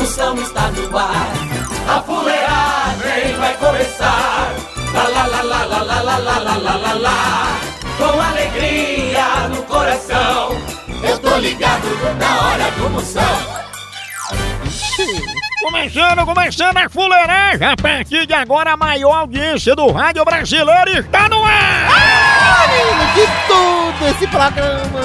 Moção está no ar. A fuleagem vai começar. Lá, lá, lá, lá, lá, lá, lá, lá, lá, lá, lá, lá. Com alegria no coração. Eu tô ligado na hora do Moção. Começando, começando a fuleiragem. A partir de agora, a maior audiência do rádio brasileiro está no ar. De tudo esse programa.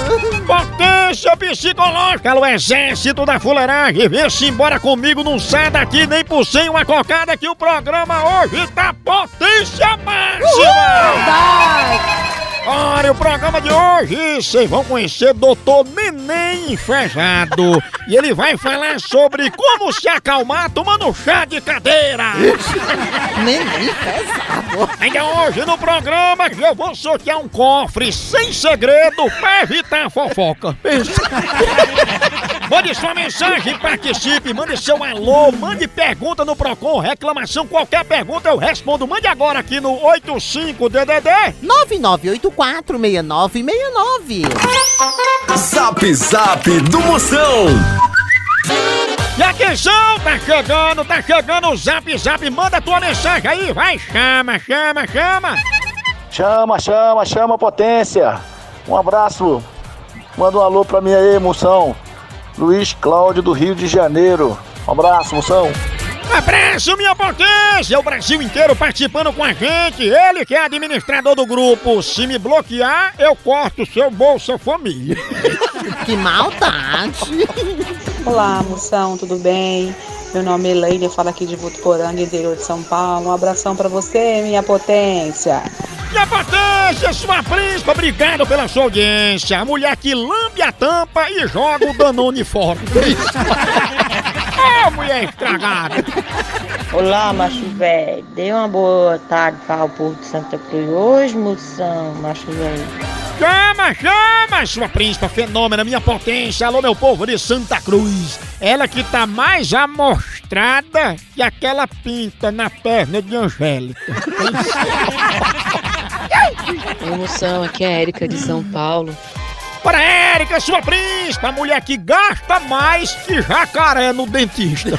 Potência psicológica, o exército da fuleiragem. Vê-se embora comigo, não sai daqui nem por sem uma cocada que o programa hoje tá potência máxima. Vai. Olha, o programa de hoje, vocês vão conhecer Doutor Neném Enfejado. e ele vai falar sobre como se acalmar tomando chá de cadeira. Neném pesado. Ainda hoje no programa eu vou sortear um cofre sem segredo pra evitar fofoca. Mande sua mensagem, participe, mande seu alô, mande pergunta no Procon, reclamação, qualquer pergunta eu respondo. Mande agora aqui no 85DDD 99846969. Zap Zap do Moção. E atenção, tá chegando, tá chegando o Zap Zap, manda tua mensagem aí, vai, chama, chama, chama. Chama, chama, chama potência. Um abraço. Manda um alô pra mim aí, moção. Luiz Cláudio do Rio de Janeiro. Um abraço, moção. Abraço, minha potência! O Brasil inteiro participando com a gente. Ele que é administrador do grupo. Se me bloquear, eu corto seu Bolsa Família. Que maldade. Olá, moção, tudo bem? Meu nome é Elaine, eu falo aqui de Votuporanga, interior de São Paulo. Um abração pra você, minha potência. Minha potência, sua príncipa, obrigado pela sua audiência. A mulher que lambe a tampa e joga o Danone fora. Ô, mulher estragada! Olá, macho velho. Dê uma boa tarde para o povo de Santa Cruz. Hoje, moção, macho velho. Chama, chama, sua príncipa fenômena, minha potência. Alô, meu povo de Santa Cruz. Ela que tá mais amostrada que aquela pinta na perna de Angélica. Oi, moção, aqui é a Érica de São Paulo. Para Érica, sua príncipa, a mulher que gasta mais que jacaré no dentista.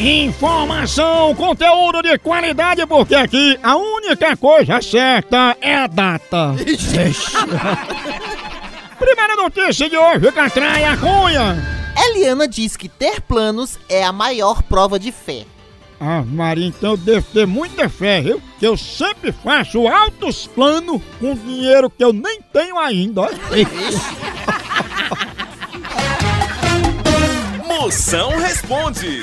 Informação, conteúdo de qualidade, porque aqui a única coisa certa é a data. Primeira notícia de hoje, Catraia Cunha. Eliana diz que ter planos é a maior prova de fé. Ah, Maria, então eu devo ter muita fé, viu? Que eu sempre faço altos planos com dinheiro que eu nem tenho ainda, ó. Moção responde.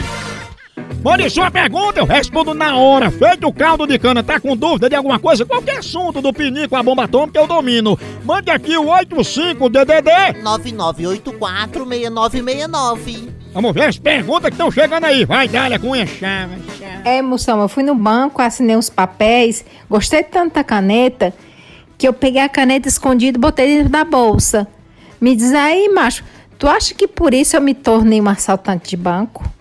Mande sua pergunta, eu respondo na hora. Feito o caldo de cana, tá com dúvida de alguma coisa? Qualquer assunto do pinico, a bomba atômica, eu domino. Mande aqui o 85DDD. 99846969. Vamos ver as perguntas que estão chegando aí. Vai, Dália, com enxame. É, moção, eu fui no banco, assinei os papéis, gostei tanto da caneta que eu peguei a caneta escondida e botei dentro da bolsa. Me diz aí, macho, tu acha que por isso eu me tornei um assaltante de banco?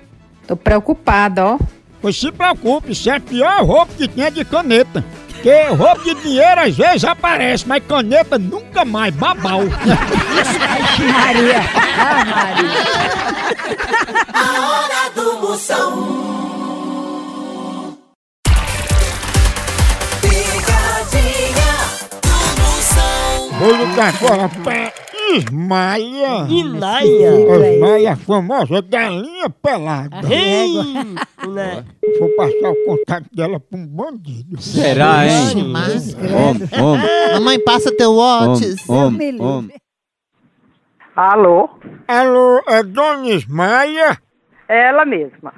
Tô preocupada, ó. Pois se preocupe, isso é a pior roupa que tem é de caneta. Porque roupa de dinheiro às vezes aparece, mas caneta nunca mais, babau. Maria! Ah, Maria! A hora do Moção. Picadinha do Moção. Vou ligar agora pra Ismaia. Ismaia? Ismaia, a famosa galinha pelada. Né? Vou passar o contato dela pra um bandido. Será, hein? Homem, homem, Mamãe, passa teu homem, homem. Alô? Alô, é Dona Ismaia? Ela mesma.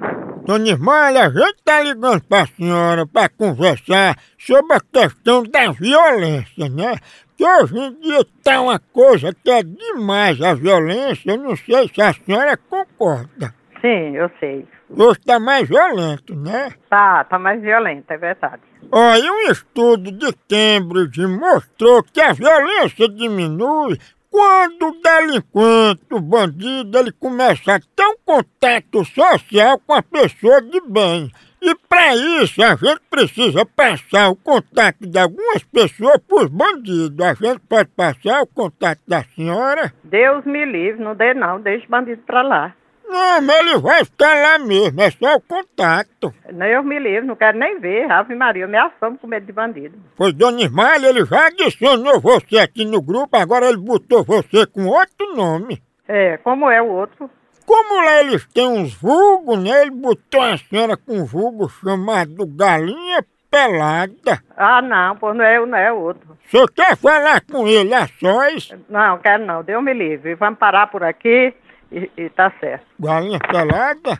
Dona Ismaia, a gente tá ligando pra senhora pra conversar sobre a questão da violência, né? Que hoje em dia tá uma coisa que é demais a violência, eu não sei se a senhora concorda. Sim, eu sei. Hoje tá mais violento, né? Tá, tá mais violenta, é verdade. Olha, um estudo de Cambridge mostrou que a violência diminui quando o delinquente, o bandido, ele começa a ter um contato social com a pessoa de bem. E para isso a gente precisa passar o contato de algumas pessoas para os bandidos. A gente pode passar o contato da senhora? Deus me livre, não dê não, deixa o bandido pra lá. Não, mas ele vai ficar lá mesmo, é só o contato. Deus me livre, não quero nem ver. Ave Maria, eu me assomo com medo de bandido. Pois, Dona Ismael, ele já adicionou você aqui no grupo, agora ele botou você com outro nome. É, como é o outro? Como lá eles têm uns vulgos, né? Ele botou a senhora com um vulgo chamado Galinha Pelada. Ah, não, pô, não é eu, não é o outro. Você quer falar com ele a sós? Não, quero não, Deus me livre. Vamos parar por aqui e, e tá certo. Galinha Pelada?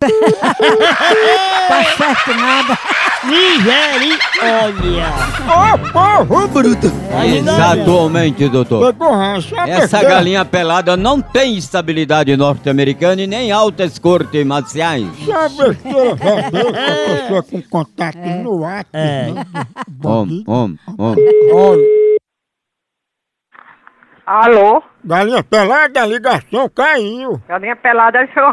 Tá certo nada. Misericórdia. Ô, povo bruto! Exatamente, doutor. É Essa galinha pelada não tem estabilidade norte-americana e nem altas cortes marciais. É besteira, pessoa com contato no ato. É. né, Homem, homem, homem. Olha, Alô? Galinha Pelada, a ligação caiu. Galinha pelada é seu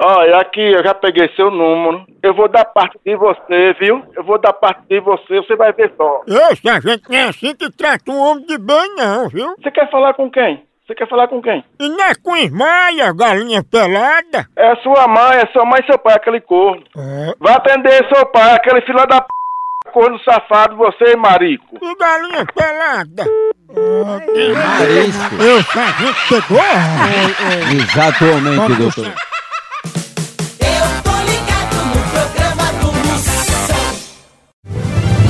Olha, aqui eu já peguei seu número. Eu vou dar parte de você, viu? Eu vou dar parte de você, você vai ver só. Esse, a gente não é assim que trata um homem de bem, não, viu? Você quer falar com quem? Você quer falar com quem? E não é com Ismaia, galinha pelada. É sua mãe, é sua mãe e seu pai, aquele corno. É. Vai atender seu pai, aquele filho da p... corno safado, você, marico. E galinha pelada. Marisco. Eu, a gente pegou. Exatamente, doutor. Eu tô ligado no programa do Moção.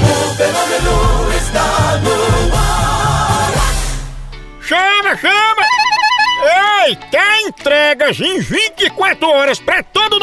O fenômeno está no ar. Chama, chama! Ei, quer entregas em 24 horas pra todo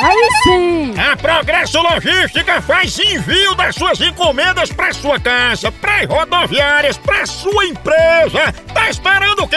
Aí sim. A Progresso Logística faz envio das suas encomendas para sua casa, para rodoviárias, para sua empresa. Tá esperando o quê?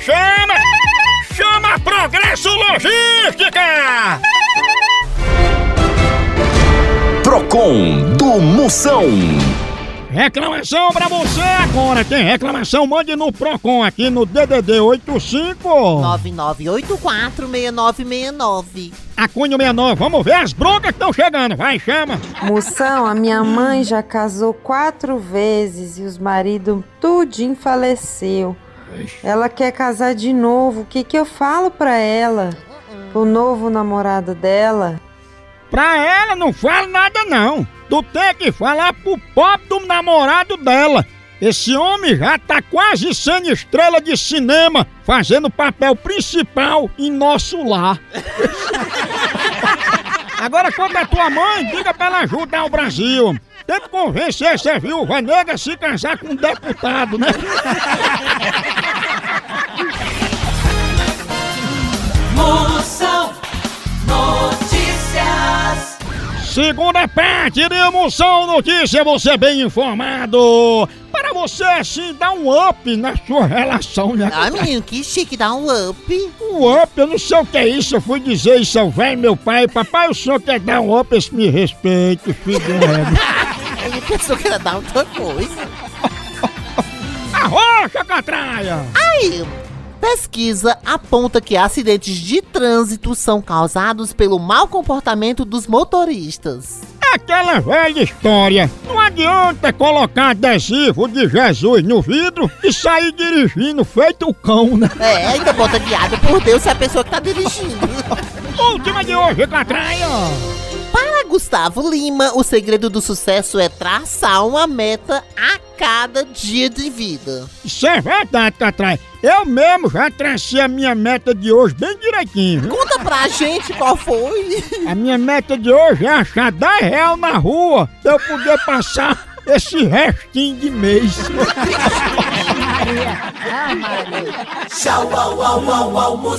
Chama! Chama Progresso Logística! Procon do Moção. Reclamação pra você agora. Tem reclamação? Mande no Procon aqui no DDD 85 99846969. a Cunha 69. Vamos ver as broncas que estão chegando. Vai, chama. Moção, a minha mãe já casou quatro vezes e os maridos tudinho faleceu. Ela quer casar de novo. O que que eu falo pra ela? O novo namorado dela? Pra ela não fala nada não. Tu tem que falar pro pobre do namorado dela. Esse homem já tá quase sendo estrela de cinema, fazendo o papel principal em nosso lar. Agora, quando a tua mãe, diga pra ela ajudar o Brasil. Tenta convencer essa viúva negra a se casar com um deputado, né? Moção Notícias. Segunda parte de Emoção Notícia, você bem informado. Para você, assim, dar um up na sua relação, né? Ah, menino, que chique, dá um up. Um up, eu não sei o que é isso. Eu fui dizer isso ao velho meu pai. Papai, o senhor quer dar um up, esse me respeita, filho que era dar outra coisa. Arrocha, catraia! Ai, pesquisa aponta que acidentes de trânsito são causados pelo mau comportamento dos motoristas. Aquela velha história. Não adianta colocar adesivo de Jesus no vidro e sair dirigindo feito o cão, né? É, ainda bota guiado por Deus se é a pessoa que tá dirigindo. Última de hoje, catraia! Gustavo Lima, o segredo do sucesso é traçar uma meta a cada dia de vida. Isso é verdade, Catraia. Eu mesmo já tracei a minha meta de hoje bem direitinho. viu? Conta pra gente qual foi. A minha meta de hoje é achar 10 real na rua pra eu poder passar esse restinho de mês. Tchau, au, au, au, au,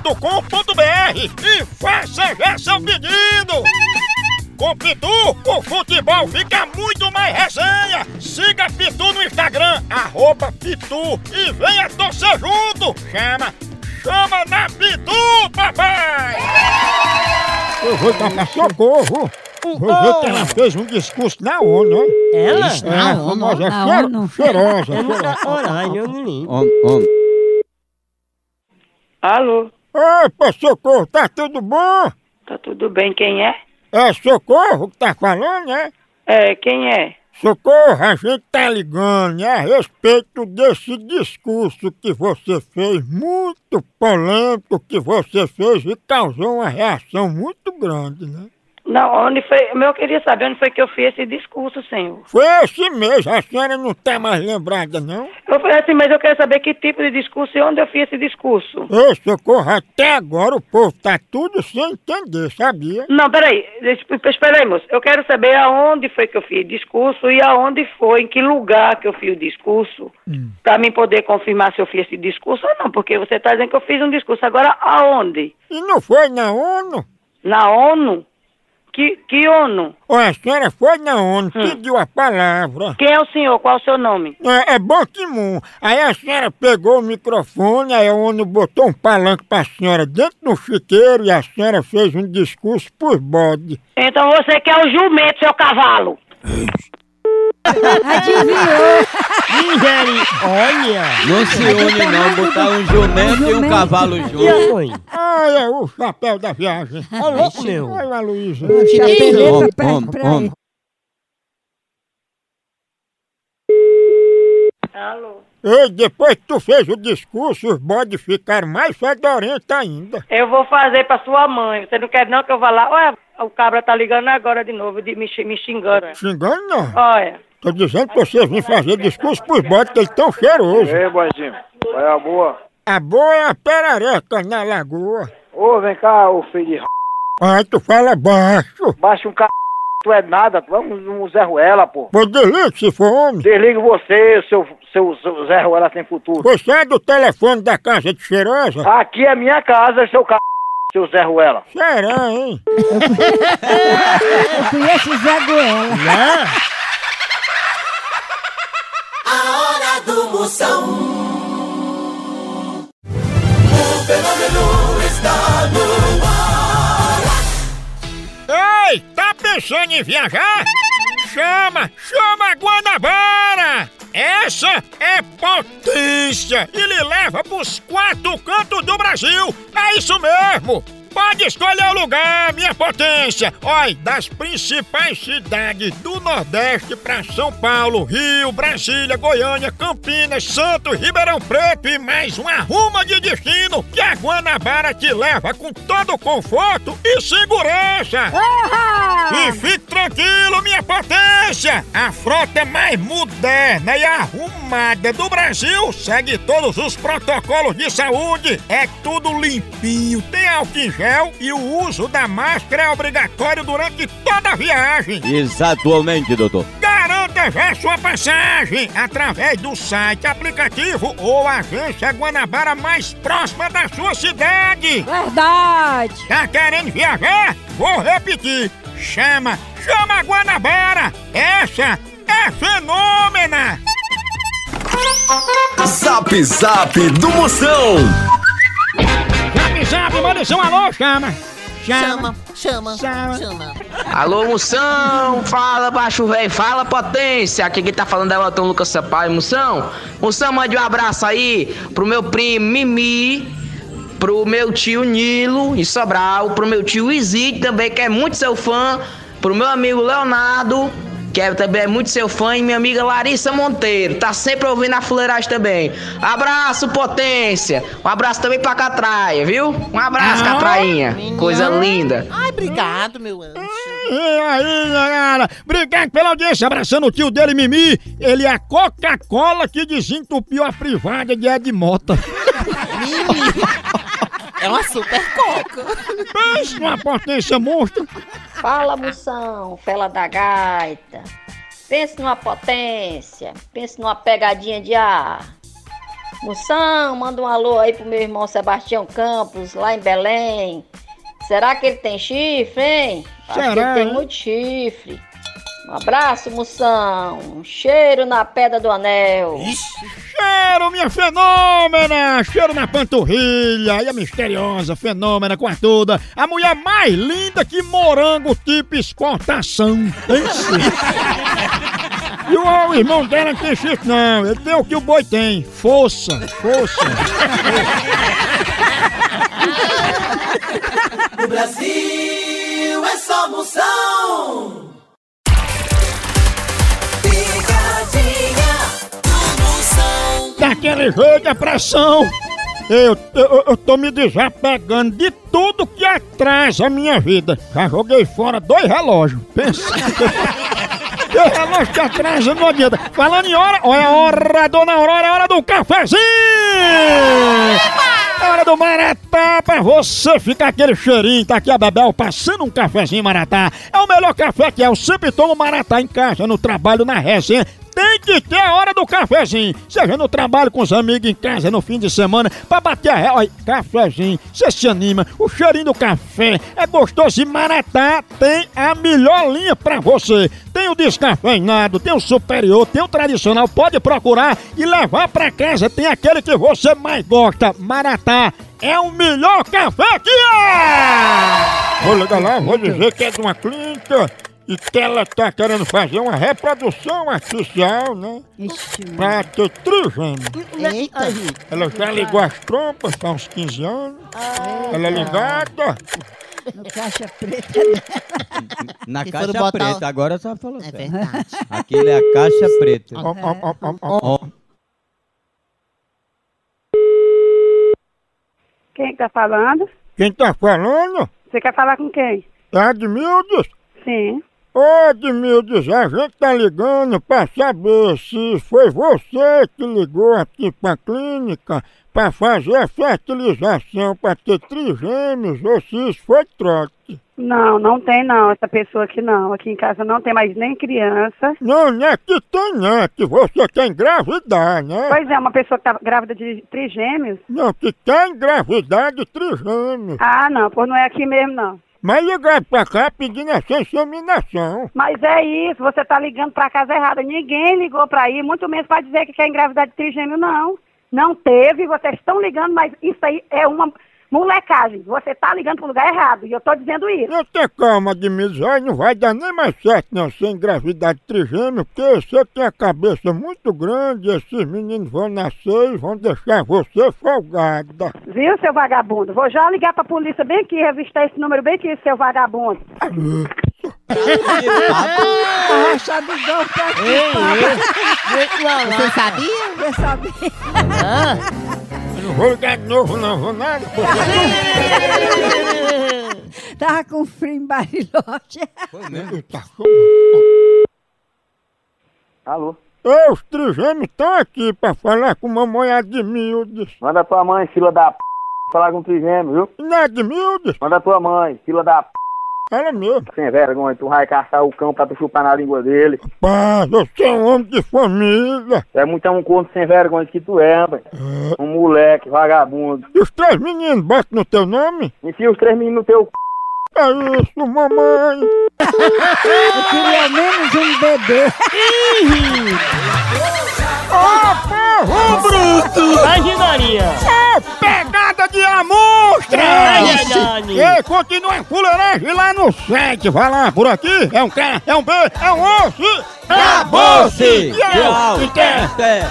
loja.pitu.com.br e faça já seu pedido. Com Pitu, o futebol fica muito mais resenha. Siga Pitu no Instagram, arroba Pitu e venha torcer junto. Chama, chama na Pitu, papai! Eu vou dar pra socorro. Vou ver que ela fez um discurso na ONU, ó. Ela? Isso, Na é, ONU, famosa na cheiro- ONU. cheirosa. Não cheirosa. eu não lembro. Alô? Opa, Socorro, tá tudo bom? Tá tudo bem, quem é? É Socorro que tá falando, né? É, quem é? Socorro, a gente tá ligando né, a respeito desse discurso que você fez, muito polêmico que você fez e causou uma reação muito grande, né? Não, onde foi? Eu queria saber onde foi que eu fiz esse discurso, senhor. Foi esse mesmo, a senhora não tá mais lembrada, não? Eu falei assim, mas eu quero saber que tipo de discurso e onde eu fiz esse discurso. Ô, Socorro, até agora o povo tá tudo sem entender, sabia? Não, peraí, espera aí, moço. Eu quero saber aonde foi que eu fiz o discurso e aonde foi, em que lugar que eu fiz o discurso, pra mim poder confirmar se eu fiz esse discurso ou não, porque você tá dizendo que eu fiz um discurso. Agora, aonde? E não foi na ONU? Na ONU? Que, que ONU? Ó, a senhora foi na ONU, pediu a palavra. Quem é o senhor? Qual é o seu nome? É, é Ban Ki-moon. Aí a senhora pegou o microfone, aí a ONU botou um palanque pra senhora dentro do chiqueiro e a senhora fez um discurso por bode. Então você quer o jumento, seu cavalo. Adivinhou! Olha! Não se une não, botar um jumento e um cavalo junto. Olha o chapéu da viagem. Ô, louco, meu. Olha a Luísa. Om, om. Alô? Ei, depois que tu fez o discurso, os bodes ficaram mais fedorentos ainda. Eu vou fazer pra sua mãe. Você não quer não que eu vá lá? Olha, o cabra tá ligando agora de novo, de me, me xingando. Xingando não. Olha. Tô dizendo que vocês vêm fazer discurso pros bodes, que eles tão cheirosos. Ei, boizinho. Qual é a boa? A boa é a perereca na lagoa. Ô, vem cá, ô filho de r... Ai, tu fala baixo. Baixa um c... Tu é nada, tu é um, um Zé Ruela, pô. Pois desliga se for homem. Desliga você, seu, seu, seu Zé Ruela sem futuro. Você é do telefone da casa de cheirosa? Aqui é minha casa, seu c... Seu Zé Ruela. Será, hein? Eu conheço o Zé Goela. Né? A hora do Moção. O fenômeno está no ar. Ei, tá pensando em viajar? Chama, chama a Guanabara! Essa é potência e lhe leva pros quatro cantos do Brasil! É isso mesmo! Pode escolher o lugar, minha potência! Olha, das principais cidades do Nordeste para São Paulo, Rio, Brasília, Goiânia, Campinas, Santos, Ribeirão Preto e mais uma ruma de destino que a Guanabara te leva com todo conforto e segurança! E fique tranquilo, minha potência! A frota mais moderna e arrumada do Brasil segue todos os protocolos de saúde. É tudo limpinho, tem álcool gel e o uso da máscara é obrigatório durante toda a viagem. Exatamente, doutor. Garanta já sua passagem através do site, aplicativo ou agência Guanabara mais próxima da sua cidade. Verdade. Tá querendo viajar? Vou repetir. Chama, chama a Guanabara. Essa é fenômena. Zap Zap do Moção. Zap, manda seu alô, chama. Chama, chama, Chama. chama. Alô, Moção! Fala, baixo velho, fala, potência! Aqui quem tá falando é o Elton Lucas Sampaio, Moção. Moção, mande um abraço aí pro meu primo Mimi, pro meu tio Nilo em Sobral, pro meu tio Izzy, também que é muito seu fã, pro meu amigo Leonardo, que é, também é muito seu fã, e minha amiga Larissa Monteiro, tá sempre ouvindo a fuleiragem também. Abraço, potência! Um abraço também pra Catraia, viu? Um abraço, Ah, Catrainha! Coisa linda! Ai, obrigado, meu anjo. E aí, galera? Obrigado pela audiência, abraçando o tio dele, Mimi. Ele é a Coca-Cola que desentupiu a privada de Ed Mota. É uma super coca. Pensa numa potência monstro. Fala, moção, fela da gaita. Pense numa potência, pense numa pegadinha de ar. Moção, manda um alô aí pro meu irmão Sebastião Campos, lá em Belém. Será que ele tem chifre, hein? Acho que Será, ele tem hein? muito chifre. Um abraço, moção. Um cheiro na pedra do anel. Cheiro, minha fenômena! Cheiro na panturrilha! E a misteriosa fenômena com a toda. A mulher mais linda que morango tipo exportação. Pense. E o, o irmão dela não tem chifre, não. Ele tem o que o boi tem. Força, força. No Brasil é só moção. Daquele jeito, a pressão. Eu, eu, eu tô me desapegando de tudo que atrasa a minha vida. Já joguei fora dois relógios. Pensa. Dois relógios que atrasa não adianta. Falando em hora, olha a hora, dona Aurora, é hora do cafezinho! É hora do Maratá pra você ficar aquele cheirinho. Tá aqui a Bebel passando um cafezinho Maratá. É o melhor café que é. Eu sempre tomo Maratá em casa, no trabalho, na resenha. Tem que ter a hora do cafezinho. Seja no trabalho com os amigos em casa, no fim de semana, pra bater a ré. Olha, cafezinho, você se anima. O cheirinho do café é gostoso e Maratá tem a melhor linha pra você. Tem o descafeinado, tem o superior, tem o tradicional. Pode procurar e levar pra casa. Tem aquele que você mais gosta. Maratá é o melhor café que é! Vou ligar lá, vou dizer que é de uma clínica e ela tá querendo fazer uma reprodução artificial, né? Ixi, pra ter trigêmeo. Eita! Ela já ligou as trompas há uns 15 anos. Ah, ela é tá. ligada. No caixa preta. Na Se caixa botar... preta, agora só falou É certo. verdade. Aquilo é a caixa preta. Ó, ó, ó, ó. Quem tá falando? Quem tá falando? Você quer falar com quem? É Admildos? Sim. Ô Admildes, a gente tá ligando pra saber se foi você que ligou aqui pra clínica pra fazer a fertilização pra ter trigêmeos ou se isso foi trote. Não, não tem não, essa pessoa aqui não. Aqui em casa não tem mais nem criança. Não, não é que tem, não, é que você quer engravidar, né? Pois é, uma pessoa que tá grávida de trigêmeos. Não, que quer engravidar de trigêmeos. Ah, não, pois não é aqui mesmo não. Mas ligar pra cá pedindo essa inseminação. Mas é isso, você tá ligando pra casa errada. Ninguém ligou pra aí, muito menos pra dizer que quer engravidar de trigêmeo, não. Não teve, vocês estão ligando, mas isso aí é uma molecagem. Você tá ligando pro lugar errado, e eu tô dizendo isso. Não tem calma, Admildes, aí não vai dar nem mais certo não ser engravidar de trigêmeo, porque você tem a cabeça muito grande, esses meninos vão nascer e vão deixar você folgada. Viu, seu vagabundo? Vou já ligar pra polícia bem aqui, revistar esse número bem aqui, seu vagabundo. Você sabia? Você sabia? Eu não vou ligar de novo não, vou nada. Tava com frio em Bariloche. Tá Alô? Ô, os trigêmeos estão aqui pra falar com mamãe Admildes. Manda tua mãe, fila da p. Falar com o trigêmeo, viu? Não é Admildes? Manda tua mãe, fila da p. Ela mesmo. Sem vergonha, tu vai caçar o cão pra tu chupar na língua dele. Pá, você é um homem de família. É muito um corno sem vergonha que tu é, rapaz. Um moleque, vagabundo. E os três meninos botam no teu nome? Enfia os três meninos no teu c. É isso, mamãe. Eu queria menos um bebê. Ô, porro bruto! Vai, Ginarinha! Ô, pegada de amostra! É. Ei, continua em fuleiragem lá no site. Vai lá, por aqui. É um K, é um B, é um osso. Acabou-se! Tchau! Tchau! Até.